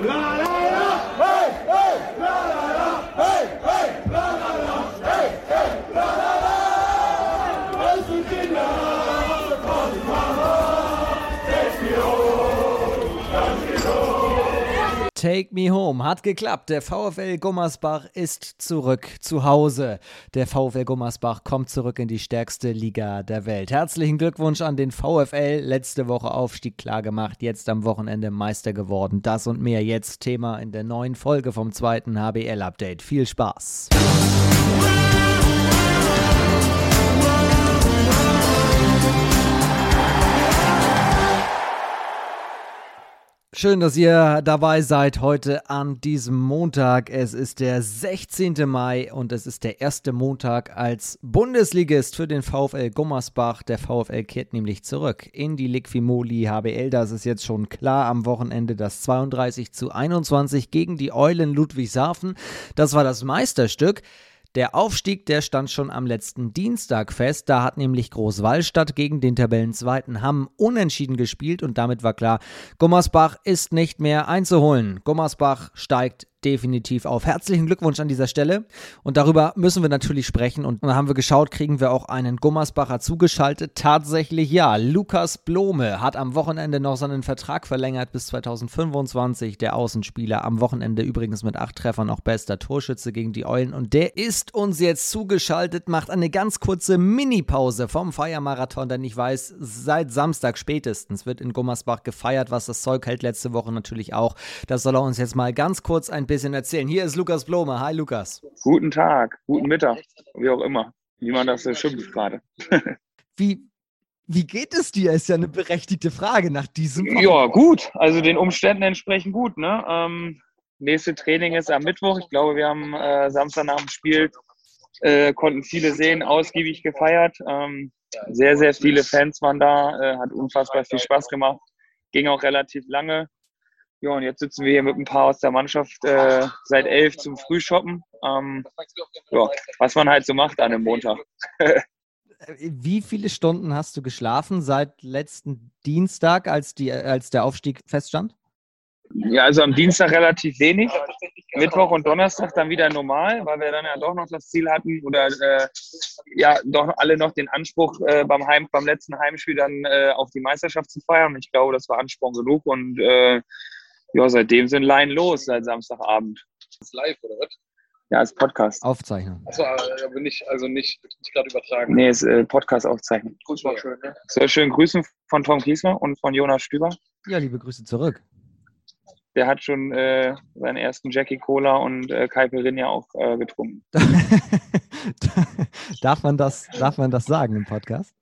Live! Take Me Home hat geklappt. Der VfL Gummersbach ist zurück zu Hause. Der VfL Gummersbach kommt zurück in die stärkste Liga der Welt. Herzlichen Glückwunsch an den VfL. Letzte Woche Aufstieg klar gemacht, jetzt am Wochenende Meister geworden. Das und mehr jetzt Thema in der neuen Folge vom zweiten HBL Update. Viel Spaß. Schön, dass ihr dabei seid heute an diesem Montag. Es ist der 16. Mai und es ist der erste Montag als Bundesligist für den VfL Gummersbach. Der VfL kehrt nämlich zurück in die Liquimoli HBL. Das ist jetzt schon klar am Wochenende das 32 zu 21 gegen die Eulen Ludwigshafen. Das war das Meisterstück. Der Aufstieg, der stand schon am letzten Dienstag fest. Da hat nämlich Großwallstadt gegen den Tabellenzweiten Hamm unentschieden gespielt und damit war klar, Gummersbach ist nicht mehr einzuholen. Gummersbach steigt definitiv auf. Herzlichen Glückwunsch an dieser Stelle. Und darüber müssen wir natürlich sprechen. Und dann haben wir geschaut, kriegen wir auch einen Gummersbacher zugeschaltet. Tatsächlich ja. Lukas Blome hat am Wochenende noch seinen Vertrag verlängert bis 2025. Der Außenspieler am Wochenende übrigens mit acht Treffern auch bester Torschütze gegen die Eulen. Und der ist uns jetzt zugeschaltet, macht eine ganz kurze Mini-Pause vom Feiermarathon, denn ich weiß, seit Samstag spätestens wird in Gummersbach gefeiert, was das Zeug hält. Letzte Woche natürlich auch. Das soll er uns jetzt mal ganz kurz ein bisschen erzählen. Hier ist Lukas Blome. Hi Lukas. Guten Tag, guten Mittag, wie auch immer, wie man das so schimpft gerade. wie, wie geht es dir? Ist ja eine berechtigte Frage nach diesem. Wochen. Ja, gut. Also den Umständen entsprechend gut. Ne? Ähm, nächste Training ist am Mittwoch. Ich glaube, wir haben äh, Samstag nach dem Spiel äh, konnten viele sehen, ausgiebig gefeiert. Ähm, sehr, sehr viele Fans waren da. Äh, hat unfassbar viel Spaß gemacht. Ging auch relativ lange. Ja, und jetzt sitzen wir hier mit ein paar aus der Mannschaft äh, seit elf zum Frühshoppen. Ähm, ja, was man halt so macht an einem Montag. Wie viele Stunden hast du geschlafen seit letzten Dienstag, als, die, als der Aufstieg feststand? Ja, also am Dienstag relativ wenig. Mittwoch und Donnerstag dann wieder normal, weil wir dann ja doch noch das Ziel hatten oder äh, ja doch alle noch den Anspruch äh, beim, Heim, beim letzten Heimspiel dann äh, auf die Meisterschaft zu feiern. Und ich glaube, das war Ansporn genug und äh, ja, seitdem sind Line los, seit Samstagabend. Das ist live, oder was? Ja, ist Podcast. Aufzeichnung. Achso, aber nicht, also nicht, nicht gerade übertragen. Nee, ist äh, Podcast aufzeichnen. Grüß mal schön, ne? Sehr schön grüßen von Tom Kiesler und von Jonas Stüber. Ja, liebe Grüße zurück. Der hat schon äh, seinen ersten Jackie Cola und äh, Caipirinha auch äh, getrunken. darf, man das, darf man das sagen im Podcast?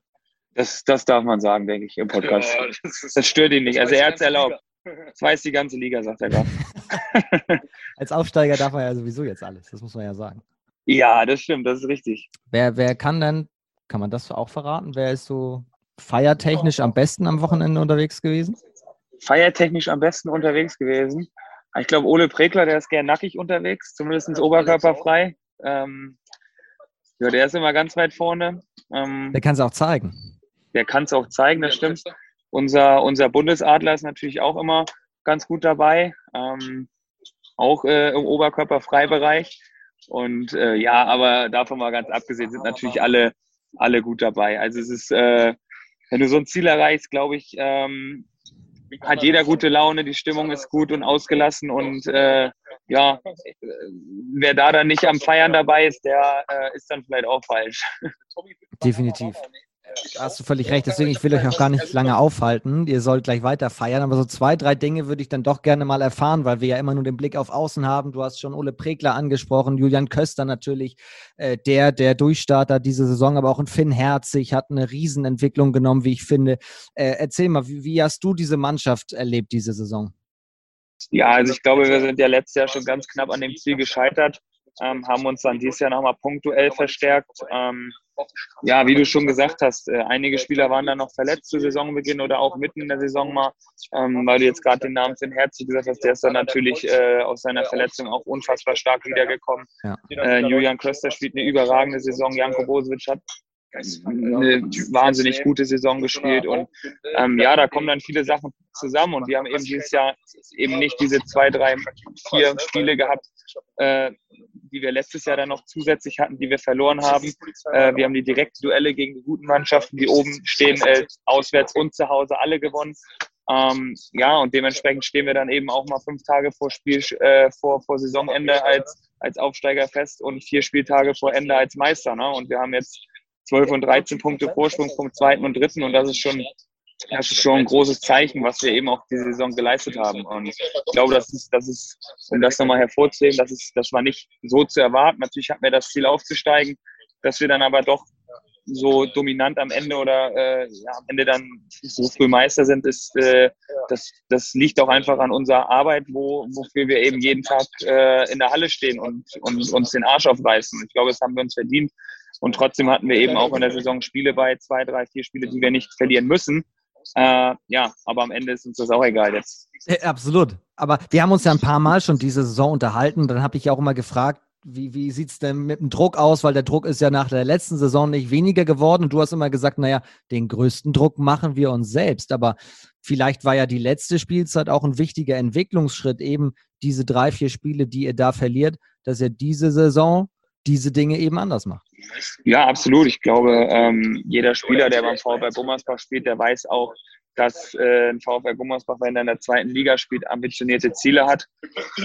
Das, das darf man sagen, denke ich, im Podcast. Ja, das, das, stört ihn nicht. Also er hat es erlaubt. Das weiß die ganze Liga, sagt er gerade. Als Aufsteiger darf er ja sowieso jetzt alles, das muss man ja sagen. Ja, das stimmt, das ist richtig. Wer, wer kann denn, kann man das auch verraten? Wer ist so feiertechnisch am besten am Wochenende unterwegs gewesen? Feiertechnisch am besten unterwegs gewesen. Ich glaube, Ole Prekler, der ist gern nackig unterwegs, zumindest oberkörperfrei. Ähm, ja, der ist immer ganz weit vorne. Ähm, der kann es auch zeigen. Der kann es auch zeigen, das stimmt. Unser, unser Bundesadler ist natürlich auch immer ganz gut dabei, ähm, auch äh, im Oberkörperfreibereich. Und äh, ja, aber davon mal ganz abgesehen sind natürlich alle, alle gut dabei. Also es ist, äh, wenn du so ein Ziel erreichst, glaube ich, ähm, hat jeder gute Laune, die Stimmung ist gut und ausgelassen und äh, ja, wer da dann nicht am Feiern dabei ist, der äh, ist dann vielleicht auch falsch. Definitiv. Hast du völlig recht. Deswegen, ich will euch auch gar nicht lange aufhalten. Ihr sollt gleich weiter feiern. Aber so zwei, drei Dinge würde ich dann doch gerne mal erfahren, weil wir ja immer nur den Blick auf Außen haben. Du hast schon Ole Pregler angesprochen, Julian Köster natürlich, äh, der, der Durchstarter diese Saison, aber auch ein Finn Herzig hat eine Riesenentwicklung genommen, wie ich finde. Äh, erzähl mal, wie, wie hast du diese Mannschaft erlebt diese Saison? Ja, also ich glaube, wir sind ja letztes Jahr schon ganz knapp an dem Ziel gescheitert, ähm, haben uns dann dieses Jahr nochmal punktuell verstärkt. Ähm, ja, wie du schon gesagt hast, äh, einige Spieler waren dann noch verletzt zu Saisonbeginn oder auch mitten in der Saison mal, ähm, weil du jetzt gerade den Namen Finn Herzig gesagt hast, der ist dann natürlich äh, aus seiner Verletzung auch unfassbar stark wiedergekommen. Ja. Äh, Julian Köster spielt eine überragende Saison, Janko Bosevic hat eine wahnsinnig gute Saison gespielt und ähm, ja, da kommen dann viele Sachen zusammen und wir haben eben dieses Jahr eben nicht diese zwei, drei, vier Spiele gehabt, äh, die wir letztes Jahr dann noch zusätzlich hatten, die wir verloren haben. Äh, wir haben die direkten Duelle gegen die guten Mannschaften, die oben stehen, äh, auswärts und zu Hause alle gewonnen. Ähm, ja, und dementsprechend stehen wir dann eben auch mal fünf Tage vor Spiel, äh, vor, vor Saisonende als, als Aufsteiger fest und vier Spieltage vor Ende als Meister. Ne? Und wir haben jetzt 12 und 13 Punkte Vorsprung vom zweiten und dritten und das ist schon, das ist schon ein großes Zeichen, was wir eben auch diese Saison geleistet haben. Und ich glaube, das ist, das ist, um das nochmal hervorzuheben, das ist, das war nicht so zu erwarten. Natürlich hatten wir das Ziel aufzusteigen, dass wir dann aber doch so dominant am Ende oder äh, ja, am Ende dann so früh Meister sind, ist äh, das, das liegt auch einfach an unserer Arbeit, wo, wofür wir eben jeden Tag äh, in der Halle stehen und, und uns den Arsch aufreißen. Ich glaube, das haben wir uns verdient. Und trotzdem hatten wir eben auch in der Saison Spiele bei, zwei, drei, vier Spiele, die wir nicht verlieren müssen. Äh, ja, aber am Ende ist uns das auch egal jetzt. Absolut. Aber wir haben uns ja ein paar Mal schon diese Saison unterhalten. Dann habe ich ja auch immer gefragt, wie, wie sieht es denn mit dem Druck aus? Weil der Druck ist ja nach der letzten Saison nicht weniger geworden. Und du hast immer gesagt, naja, den größten Druck machen wir uns selbst. Aber vielleicht war ja die letzte Spielzeit auch ein wichtiger Entwicklungsschritt, eben diese drei, vier Spiele, die ihr da verliert, dass ihr diese Saison diese Dinge eben anders macht. Ja, absolut. Ich glaube, ähm, jeder Spieler, der beim VfL Gummersbach spielt, der weiß auch, dass äh, ein VfL Gummersbach, wenn er in der zweiten Liga spielt, ambitionierte Ziele hat.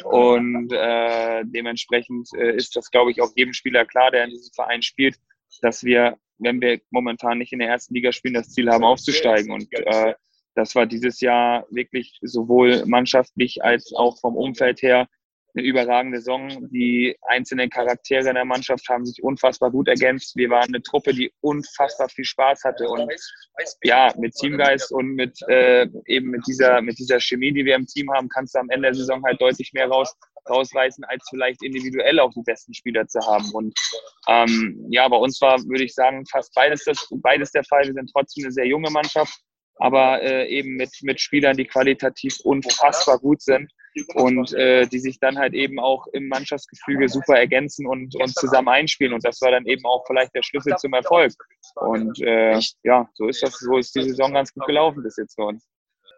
Und äh, dementsprechend äh, ist das, glaube ich, auch jedem Spieler klar, der in diesem Verein spielt, dass wir, wenn wir momentan nicht in der ersten Liga spielen, das Ziel haben, aufzusteigen. Und äh, das war dieses Jahr wirklich sowohl mannschaftlich als auch vom Umfeld her eine überragende Saison. Die einzelnen Charaktere in der Mannschaft haben sich unfassbar gut ergänzt. Wir waren eine Truppe, die unfassbar viel Spaß hatte und ja, mit Teamgeist und mit äh, eben mit dieser mit dieser Chemie, die wir im Team haben, kannst du am Ende der Saison halt deutlich mehr raus rausreißen, als vielleicht individuell auch die besten Spieler zu haben. Und ähm, ja, bei uns war, würde ich sagen, fast beides, das, beides der Fall. Wir sind trotzdem eine sehr junge Mannschaft, aber äh, eben mit, mit Spielern, die qualitativ unfassbar gut sind und äh, die sich dann halt eben auch im Mannschaftsgefüge super ergänzen und, und zusammen einspielen. Und das war dann eben auch vielleicht der Schlüssel zum Erfolg. Und äh, ja, so ist das, so ist die Saison ganz gut gelaufen bis jetzt für uns.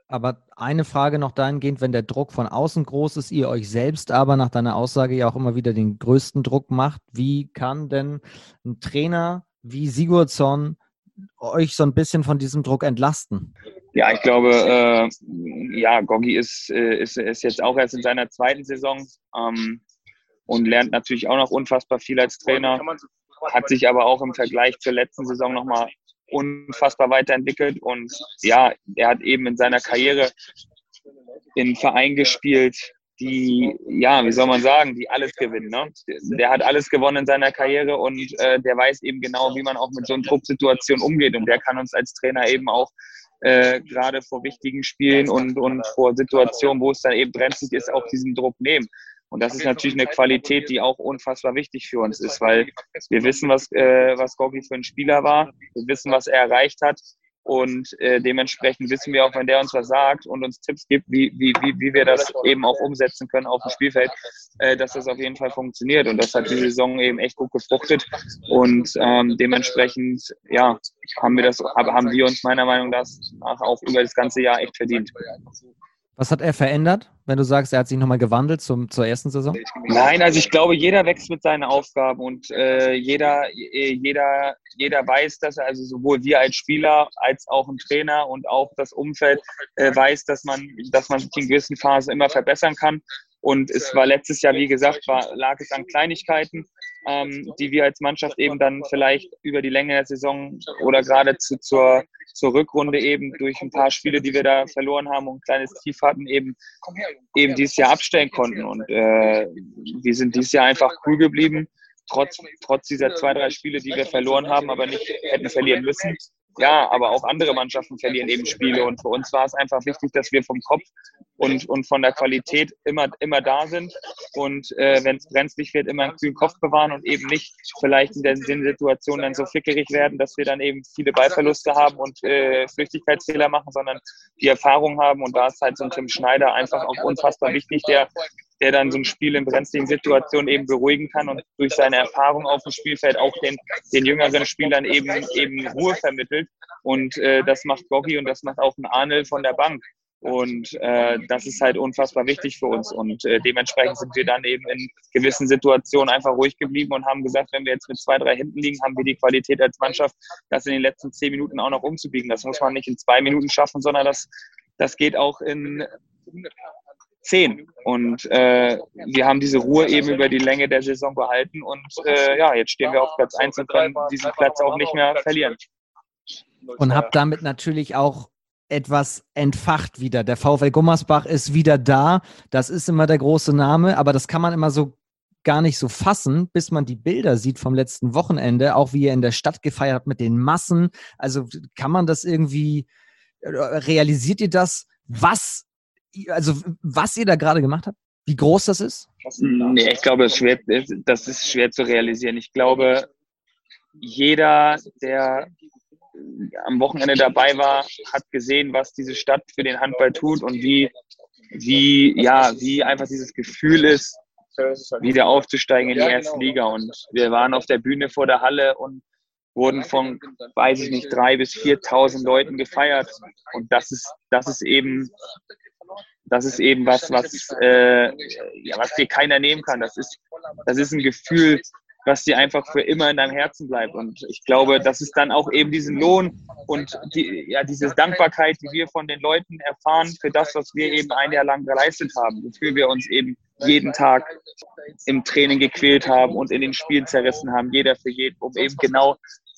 Aber eine Frage noch dahingehend, wenn der Druck von außen groß ist, ihr euch selbst aber nach deiner Aussage ja auch immer wieder den größten Druck macht, wie kann denn ein Trainer wie Sigurdsson euch so ein bisschen von diesem Druck entlasten? Ja, ich glaube, äh, ja, Goggi ist, äh, ist, ist jetzt auch erst in seiner zweiten Saison ähm, und lernt natürlich auch noch unfassbar viel als Trainer, hat sich aber auch im Vergleich zur letzten Saison nochmal unfassbar weiterentwickelt und ja, er hat eben in seiner Karriere in Verein gespielt, die, ja, wie soll man sagen, die alles gewinnen. Ne? Der hat alles gewonnen in seiner Karriere und äh, der weiß eben genau, wie man auch mit so einer Drucksituation umgeht und der kann uns als Trainer eben auch äh, gerade vor wichtigen Spielen und, und vor Situationen, wo es dann eben brenzlig ist, auch diesen Druck nehmen. Und das ist natürlich eine Qualität, die auch unfassbar wichtig für uns ist, weil wir wissen, was, äh, was Gorgi für ein Spieler war, wir wissen, was er erreicht hat und äh, dementsprechend wissen wir auch, wenn der uns was sagt und uns Tipps gibt, wie, wie, wie, wie wir das eben auch umsetzen können auf dem Spielfeld, äh, dass das auf jeden Fall funktioniert. Und das hat die Saison eben echt gut gefruchtet. Und ähm, dementsprechend, ja, haben wir das, haben wir uns meiner Meinung nach auch über das ganze Jahr echt verdient. Was hat er verändert, wenn du sagst, er hat sich nochmal gewandelt zum, zur ersten Saison? Nein, also ich glaube, jeder wächst mit seinen Aufgaben und äh, jeder, äh, jeder, jeder weiß, dass er, also sowohl wir als Spieler als auch ein Trainer und auch das Umfeld äh, weiß, dass man, dass man sich in gewissen Phasen immer verbessern kann. Und es war letztes Jahr, wie gesagt, war, lag es an Kleinigkeiten, ähm, die wir als Mannschaft eben dann vielleicht über die Länge der Saison oder gerade zu, zur, zur Rückrunde eben durch ein paar Spiele, die wir da verloren haben und ein kleines Tief hatten, eben, eben dieses Jahr abstellen konnten. Und äh, wir sind dieses Jahr einfach cool geblieben, trotz, trotz dieser zwei, drei Spiele, die wir verloren haben, aber nicht hätten verlieren müssen ja, aber auch andere Mannschaften verlieren eben Spiele. Und für uns war es einfach wichtig, dass wir vom Kopf und, und von der Qualität immer, immer da sind. Und äh, wenn es brenzlig wird, immer einen kühlen Kopf bewahren und eben nicht vielleicht in der Situation dann so flickerig werden, dass wir dann eben viele Ballverluste haben und äh, Flüchtigkeitsfehler machen, sondern die Erfahrung haben. Und da ist halt so ein Tim Schneider einfach auch unfassbar wichtig, der der dann so ein Spiel in brenzligen Situationen eben beruhigen kann und durch seine Erfahrung auf dem Spielfeld auch den, den jüngeren Spielern eben, eben Ruhe vermittelt. Und äh, das macht Goggi und das macht auch ein Arnel von der Bank. Und äh, das ist halt unfassbar wichtig für uns. Und äh, dementsprechend sind wir dann eben in gewissen Situationen einfach ruhig geblieben und haben gesagt, wenn wir jetzt mit zwei, drei hinten liegen, haben wir die Qualität als Mannschaft, das in den letzten zehn Minuten auch noch umzubiegen. Das muss man nicht in zwei Minuten schaffen, sondern das, das geht auch in zehn. Und äh, wir haben diese Ruhe eben über die Länge der Saison behalten. Und äh, ja, jetzt stehen wir auf Platz eins und können diesen Platz auch nicht mehr verlieren. Und habt damit natürlich auch etwas entfacht wieder. Der VfL Gummersbach ist wieder da. Das ist immer der große Name, aber das kann man immer so gar nicht so fassen, bis man die Bilder sieht vom letzten Wochenende, auch wie ihr in der Stadt gefeiert habt mit den Massen. Also kann man das irgendwie, äh, realisiert ihr das, was, also was ihr da gerade gemacht habt? Wie groß das ist? Nee, ich glaube, das ist, schwer, das ist schwer zu realisieren. Ich glaube, jeder, der am Wochenende dabei war, hat gesehen, was diese Stadt für den Handball tut und wie, wie, ja, wie einfach dieses Gefühl ist, wieder aufzusteigen in die erste Liga. Und wir waren auf der Bühne vor der Halle und wurden von, weiß ich nicht, drei bis 4.000 Leuten gefeiert. Und das ist, das ist eben, das ist eben was, was, äh, ja, was dir keiner nehmen kann. Das ist, das ist ein Gefühl, was dir einfach für immer in deinem Herzen bleibt. Und ich glaube, das ist dann auch eben diesen Lohn und die, ja, diese Dankbarkeit, die wir von den Leuten erfahren für das, was wir eben ein Jahr lang geleistet haben, wofür wir uns eben jeden Tag im Training gequält haben und in den Spielen zerrissen haben, jeder für jeden, um eben genau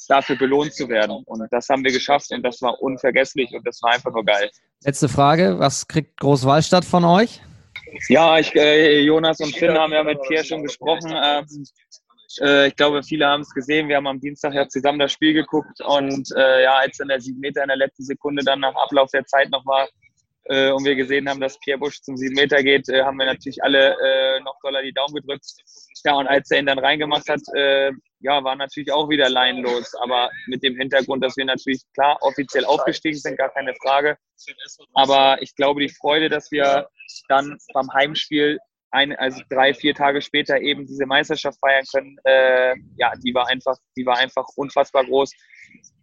dafür belohnt zu werden. Und das haben wir geschafft und das war unvergesslich und das war einfach nur geil. Letzte Frage, was kriegt Großwallstadt von euch? Ja, ich, äh, Jonas und Finn haben ja mit Pierre schon gesprochen. Ähm, äh, ich glaube, viele haben es gesehen. Wir haben am Dienstag ja zusammen das Spiel geguckt und äh, ja, als dann der sieben Meter in der letzten Sekunde dann nach Ablauf der Zeit noch war äh, und wir gesehen haben, dass Pierre Busch zum sieben Meter geht, äh, haben wir natürlich alle äh, noch doller die Daumen gedrückt. Ja, und als er ihn dann reingemacht hat, äh, ja, war natürlich auch wieder leinlos, aber mit dem Hintergrund, dass wir natürlich klar offiziell aufgestiegen sind, gar keine Frage. Aber ich glaube, die Freude, dass wir dann beim Heimspiel ein, also drei, vier Tage später eben diese Meisterschaft feiern können, äh, ja, die war einfach, die war einfach unfassbar groß.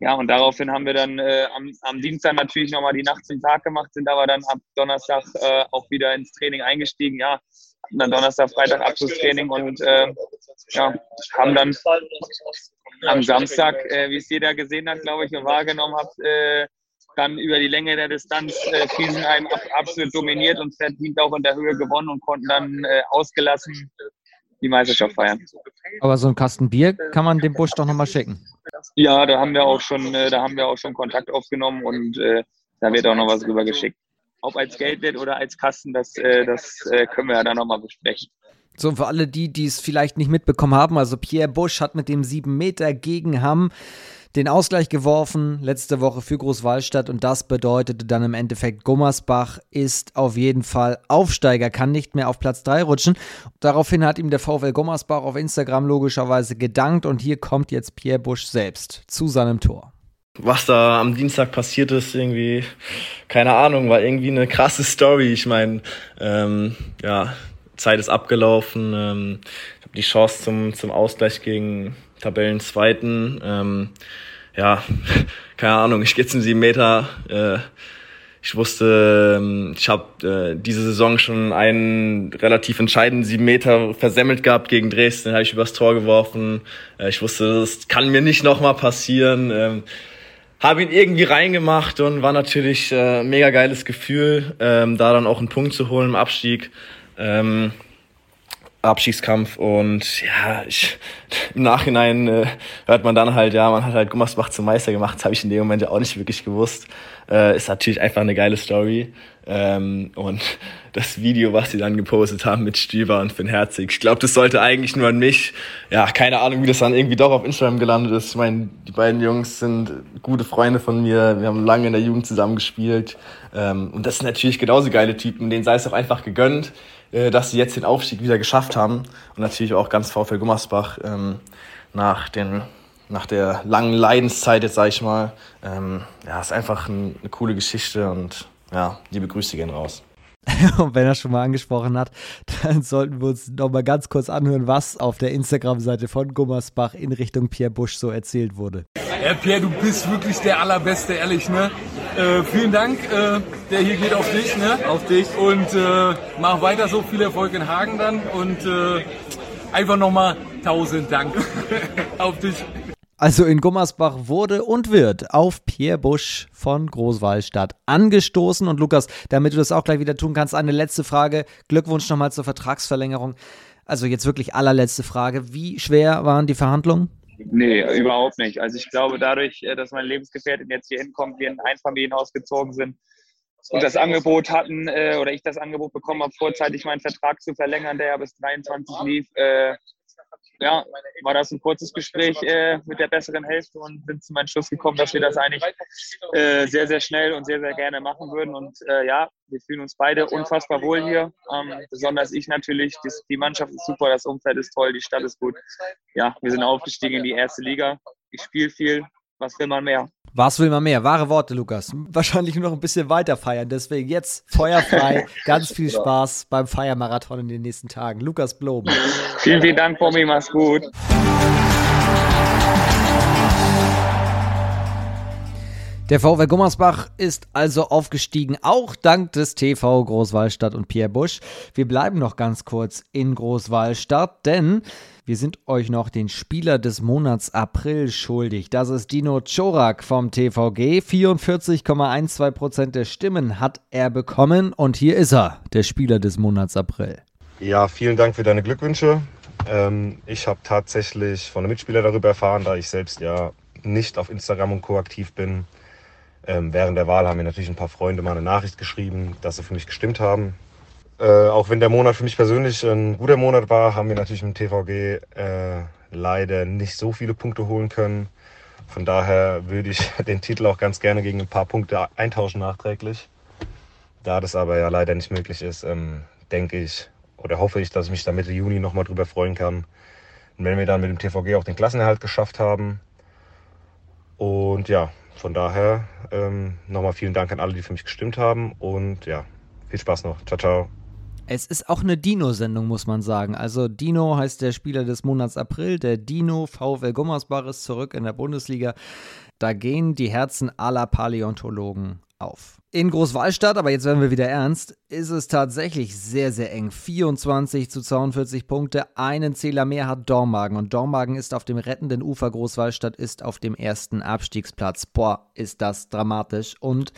Ja, und daraufhin haben wir dann äh, am, am, Dienstag natürlich nochmal die Nacht zum Tag gemacht, sind aber dann ab Donnerstag äh, auch wieder ins Training eingestiegen. Ja, hatten dann Donnerstag, Freitag Abschlusstraining und äh, ja, haben dann am Samstag, äh, wie es jeder gesehen hat, glaube ich, und wahrgenommen hat, äh, dann über die Länge der Distanz äh, Friesenheim ab, absolut dominiert und verdient auch in der Höhe gewonnen und konnten dann äh, ausgelassen die Meisterschaft feiern. Aber so ein Kasten Bier kann man dem Busch doch nochmal schicken. Ja, da haben wir auch schon, äh, da haben wir auch schon Kontakt aufgenommen und äh, da wird auch noch was rüber geschickt. Ob als Geldwert oder als Kasten, das, äh, das äh, können wir ja dann nochmal besprechen. So, für alle die, die es vielleicht nicht mitbekommen haben, also Pierre Busch hat mit dem 7 Meter gegen Hamm den Ausgleich geworfen letzte Woche für Großwallstadt und das bedeutete dann im Endeffekt, Gummersbach ist auf jeden Fall Aufsteiger, kann nicht mehr auf Platz 3 rutschen. Daraufhin hat ihm der VfL Gummersbach auf Instagram logischerweise gedankt und hier kommt jetzt Pierre Busch selbst zu seinem Tor. Was da am Dienstag passiert ist, irgendwie, keine Ahnung, war irgendwie eine krasse Story. Ich meine, ähm, ja, Zeit ist abgelaufen. Ähm, ich habe die Chance zum, zum Ausgleich gegen Tabellenzweiten. Ähm, ja, keine Ahnung, ich gehe zum sieben Meter. Äh, ich wusste, ähm, ich habe äh, diese Saison schon einen relativ entscheidenden sieben Meter versemmelt gehabt gegen Dresden, den habe ich übers Tor geworfen. Äh, ich wusste, das kann mir nicht nochmal passieren. Ähm, habe ihn irgendwie reingemacht und war natürlich äh, mega geiles Gefühl, ähm, da dann auch einen Punkt zu holen im Abstieg. Ähm, Abstiegskampf und ja, ich, im Nachhinein äh, hört man dann halt, ja, man hat halt Gummersbach zum Meister gemacht, das habe ich in dem Moment ja auch nicht wirklich gewusst. Äh, ist natürlich einfach eine geile Story. Ähm, und das Video, was sie dann gepostet haben mit Stüber und Finn Herzig, ich glaube, das sollte eigentlich nur an mich. Ja, keine Ahnung, wie das dann irgendwie doch auf Instagram gelandet ist. Ich meine, die beiden Jungs sind gute Freunde von mir. Wir haben lange in der Jugend zusammen gespielt. Ähm, und das sind natürlich genauso geile Typen, denen sei es auch einfach gegönnt dass sie jetzt den Aufstieg wieder geschafft haben. Und natürlich auch ganz VfL Gummersbach ähm, nach, den, nach der langen Leidenszeit, jetzt sage ich mal. Ähm, ja, ist einfach ein, eine coole Geschichte und ja, liebe Grüße gehen raus. Und wenn er schon mal angesprochen hat, dann sollten wir uns noch mal ganz kurz anhören, was auf der Instagram-Seite von Gummersbach in Richtung Pierre Busch so erzählt wurde. Ja, Pierre, du bist wirklich der Allerbeste, ehrlich, ne? Äh, vielen Dank, äh, der hier geht auf dich, ne? Auf dich. Und äh, mach weiter so, viel Erfolg in Hagen dann und äh, einfach nochmal tausend Dank auf dich. Also in Gummersbach wurde und wird auf Pierre Busch von Großwallstadt angestoßen. Und Lukas, damit du das auch gleich wieder tun kannst, eine letzte Frage. Glückwunsch nochmal zur Vertragsverlängerung. Also jetzt wirklich allerletzte Frage. Wie schwer waren die Verhandlungen? Nee, überhaupt nicht. Also ich glaube, dadurch, äh, dass meine Lebensgefährtin jetzt hier hinkommt, wir in ein Einfamilienhaus gezogen sind und das Angebot hatten, äh, oder ich das Angebot bekommen habe, vorzeitig meinen Vertrag zu verlängern, der ja bis 23 lief, äh, ja, war das ein kurzes Gespräch äh, mit der besseren Hälfte und sind zu meinem Schluss gekommen, dass wir das eigentlich äh, sehr, sehr schnell und sehr, sehr gerne machen würden. Und äh, ja, wir fühlen uns beide unfassbar wohl hier. Ähm, besonders ich natürlich. Das, die Mannschaft ist super, das Umfeld ist toll, die Stadt ist gut. Ja, wir sind aufgestiegen in die erste Liga. Ich spiele viel. Was will man mehr? Was will man mehr? Wahre Worte, Lukas. Wahrscheinlich nur noch ein bisschen weiter feiern. Deswegen jetzt feuerfrei. Ganz viel Spaß beim Feiermarathon in den nächsten Tagen. Lukas Blom. Vielen, vielen Dank, Bommi. Mach's gut. Der VW Gummersbach ist also aufgestiegen, auch dank des TV Großwallstadt und Pierre Busch. Wir bleiben noch ganz kurz in Großwallstadt, denn wir sind euch noch den Spieler des Monats April schuldig. Das ist Dino Czorak vom TVG. 44,12% der Stimmen hat er bekommen und hier ist er, der Spieler des Monats April. Ja, vielen Dank für deine Glückwünsche. Ähm, ich habe tatsächlich von einem Mitspieler darüber erfahren, da ich selbst ja nicht auf Instagram und Co. aktiv bin. Ähm, während der Wahl haben mir natürlich ein paar Freunde mal eine Nachricht geschrieben, dass sie für mich gestimmt haben. Äh, auch wenn der Monat für mich persönlich ein guter Monat war, haben wir natürlich dem TVG äh, leider nicht so viele Punkte holen können. Von daher würde ich den Titel auch ganz gerne gegen ein paar Punkte eintauschen nachträglich. Da das aber ja leider nicht möglich ist, ähm, denke ich oder hoffe ich, dass ich mich da Mitte Juni nochmal drüber freuen kann. Und wenn wir dann mit dem TVG auch den Klassenerhalt geschafft haben. Und ja, von daher ähm, nochmal vielen Dank an alle, die für mich gestimmt haben. Und ja, viel Spaß noch. Ciao, ciao. Es ist auch eine Dino-Sendung, muss man sagen. Also Dino heißt der Spieler des Monats April. Der Dino VfL Gummersbach ist zurück in der Bundesliga. Da gehen die Herzen aller Paläontologen auf. In Großwallstadt, aber jetzt werden wir wieder ernst, ist es tatsächlich sehr, sehr eng. 24 zu 42 Punkte, einen Zähler mehr hat Dormagen. Und Dormagen ist auf dem rettenden Ufer, Großwallstadt ist auf dem ersten Abstiegsplatz. Boah, ist das dramatisch. Und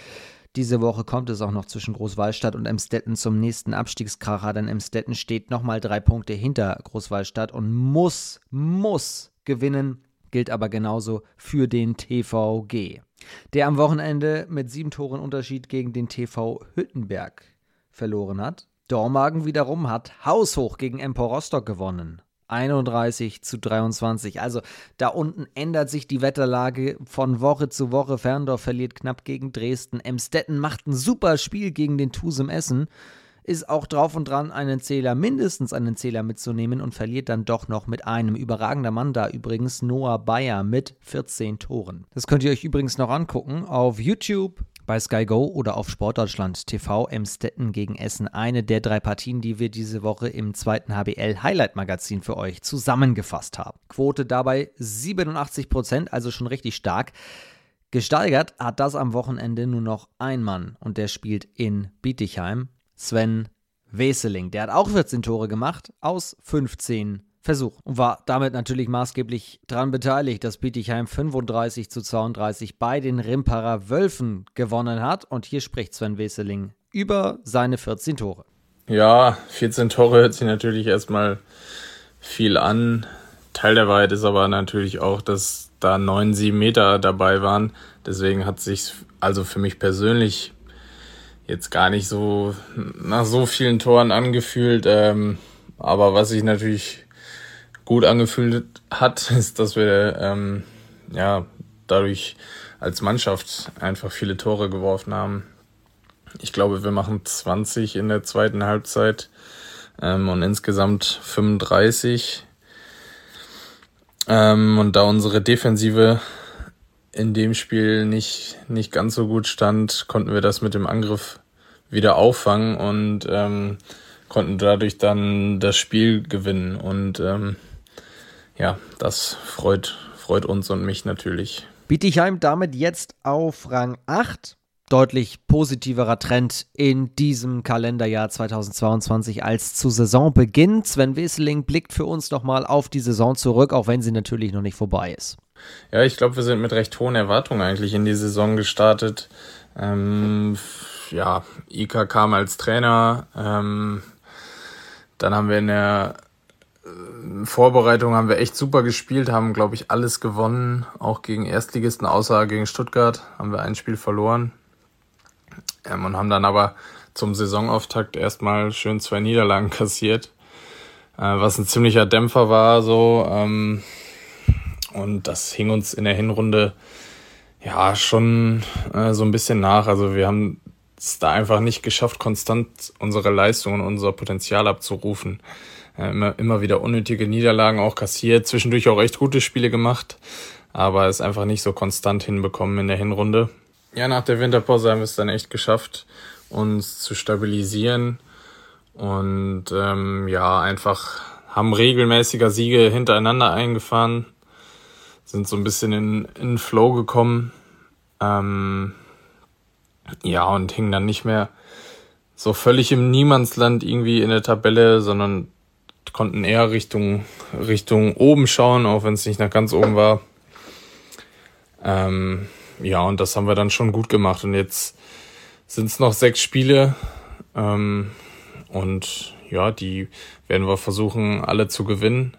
diese Woche kommt es auch noch zwischen Großwallstadt und Emstetten zum nächsten Abstiegskracher, denn Emstetten steht nochmal drei Punkte hinter Großwallstadt und muss, muss gewinnen, gilt aber genauso für den TVG, der am Wochenende mit sieben Toren Unterschied gegen den TV Hüttenberg verloren hat. Dormagen wiederum hat haushoch gegen Empor Rostock gewonnen. 31 zu 23. Also da unten ändert sich die Wetterlage von Woche zu Woche. Ferndorf verliert knapp gegen Dresden. Emstetten macht ein super Spiel gegen den Tusem Essen. Ist auch drauf und dran, einen Zähler, mindestens einen Zähler mitzunehmen und verliert dann doch noch mit einem. Überragender Mann da übrigens, Noah Bayer mit 14 Toren. Das könnt ihr euch übrigens noch angucken auf YouTube, bei Sky Go oder auf Sportdeutschland TV Emstetten gegen Essen eine der drei Partien, die wir diese Woche im zweiten HBL Highlight Magazin für euch zusammengefasst haben. Quote dabei 87 Prozent, also schon richtig stark. Gesteigert hat das am Wochenende nur noch ein Mann und der spielt in Bietigheim, Sven Weseling. Der hat auch 14 Tore gemacht aus 15 Versuch und war damit natürlich maßgeblich daran beteiligt, dass Bietigheim 35 zu 32 bei den Rimperer Wölfen gewonnen hat. Und hier spricht Sven Weseling über seine 14 Tore. Ja, 14 Tore hört sich natürlich erstmal viel an. Teil der Wahrheit ist aber natürlich auch, dass da 9, 7 Meter dabei waren. Deswegen hat sich also für mich persönlich jetzt gar nicht so nach so vielen Toren angefühlt. Ähm, aber was ich natürlich gut angefühlt hat, ist, dass wir ähm, ja dadurch als Mannschaft einfach viele Tore geworfen haben. Ich glaube, wir machen 20 in der zweiten Halbzeit ähm, und insgesamt 35. Ähm, und da unsere Defensive in dem Spiel nicht, nicht ganz so gut stand, konnten wir das mit dem Angriff wieder auffangen und ähm, konnten dadurch dann das Spiel gewinnen. Und ähm, ja, das freut, freut uns und mich natürlich. Bietigheim damit jetzt auf Rang 8 deutlich positiverer Trend in diesem Kalenderjahr 2022 als zu Saisonbeginn. Sven Wesseling blickt für uns nochmal auf die Saison zurück, auch wenn sie natürlich noch nicht vorbei ist. Ja, ich glaube, wir sind mit recht hohen Erwartungen eigentlich in die Saison gestartet. Ähm, ja, Ika kam als Trainer. Ähm, dann haben wir in der äh, Vorbereitung haben wir echt super gespielt, haben, glaube ich, alles gewonnen, auch gegen Erstligisten, außer gegen Stuttgart haben wir ein Spiel verloren. Ähm, und haben dann aber zum Saisonauftakt erstmal schön zwei Niederlagen kassiert, äh, was ein ziemlicher Dämpfer war. So ähm, und das hing uns in der Hinrunde ja schon äh, so ein bisschen nach. Also wir haben es da einfach nicht geschafft, konstant unsere Leistungen unser Potenzial abzurufen. Äh, immer, immer wieder unnötige Niederlagen auch kassiert, zwischendurch auch echt gute Spiele gemacht, aber es einfach nicht so konstant hinbekommen in der Hinrunde. Ja, nach der Winterpause haben wir es dann echt geschafft, uns zu stabilisieren und ähm, ja, einfach haben regelmäßiger Siege hintereinander eingefahren, sind so ein bisschen in, in Flow gekommen. Ähm, ja, und hingen dann nicht mehr so völlig im Niemandsland irgendwie in der Tabelle, sondern konnten eher Richtung, Richtung oben schauen, auch wenn es nicht nach ganz oben war. Ähm, ja, und das haben wir dann schon gut gemacht. Und jetzt sind es noch sechs Spiele. Ähm, und ja, die werden wir versuchen, alle zu gewinnen.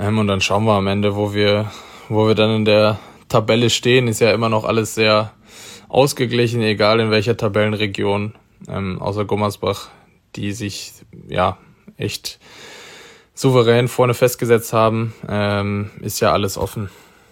Ähm, und dann schauen wir am Ende, wo wir, wo wir dann in der Tabelle stehen. Ist ja immer noch alles sehr ausgeglichen, egal in welcher Tabellenregion, ähm, außer Gummersbach, die sich ja echt souverän vorne festgesetzt haben, ähm, ist ja alles offen.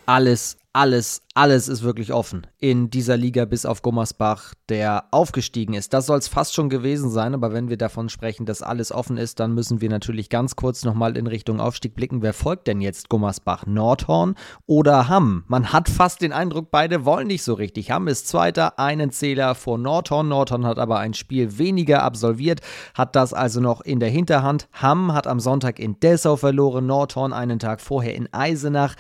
Alles alles, alles ist wirklich offen in dieser Liga bis auf Gummersbach, der aufgestiegen ist. Das soll es fast schon gewesen sein, aber wenn wir davon sprechen, dass alles offen ist, dann müssen wir natürlich ganz kurz nochmal in Richtung Aufstieg blicken. Wer folgt denn jetzt Gummersbach? Nordhorn oder Hamm? Man hat fast den Eindruck, beide wollen nicht so richtig. Hamm ist Zweiter, einen Zähler vor Nordhorn. Nordhorn hat aber ein Spiel weniger absolviert, hat das also noch in der Hinterhand. Hamm hat am Sonntag in Dessau verloren, Nordhorn einen Tag vorher in Eisenach.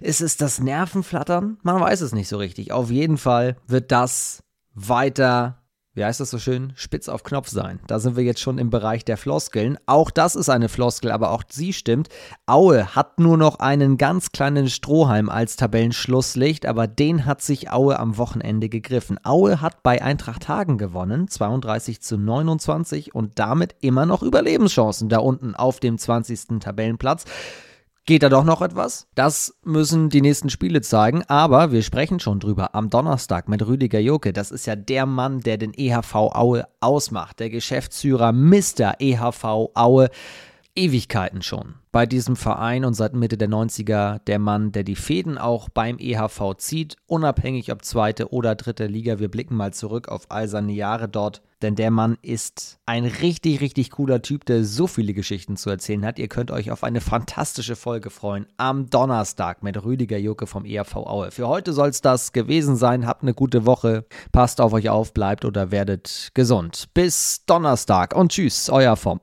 Ist es das Nervenflattern? flattern? Man weiß es nicht so richtig. Auf jeden Fall wird das weiter wie heißt das so schön, spitz auf Knopf sein. Da sind wir jetzt schon im Bereich der Floskeln. Auch das ist eine Floskel, aber auch sie stimmt. Aue hat nur noch einen ganz kleinen Strohhalm als Tabellenschlusslicht, aber den hat sich Aue am Wochenende gegriffen. Aue hat bei Eintracht Hagen gewonnen, 32 zu 29 und damit immer noch Überlebenschancen da unten auf dem 20. Tabellenplatz. Geht da doch noch etwas? Das müssen die nächsten Spiele zeigen, aber wir sprechen schon drüber am Donnerstag mit Rüdiger Joke. Das ist ja der Mann, der den EHV Aue ausmacht, der Geschäftsführer Mr. EHV Aue. Ewigkeiten schon bei diesem Verein und seit Mitte der 90er der Mann, der die Fäden auch beim EHV zieht, unabhängig ob zweite oder dritte Liga. Wir blicken mal zurück auf all seine Jahre dort, denn der Mann ist ein richtig, richtig cooler Typ, der so viele Geschichten zu erzählen hat. Ihr könnt euch auf eine fantastische Folge freuen am Donnerstag mit Rüdiger Jucke vom EHV Aue. Für heute soll es das gewesen sein. Habt eine gute Woche, passt auf euch auf, bleibt oder werdet gesund. Bis Donnerstag und tschüss, euer Vom.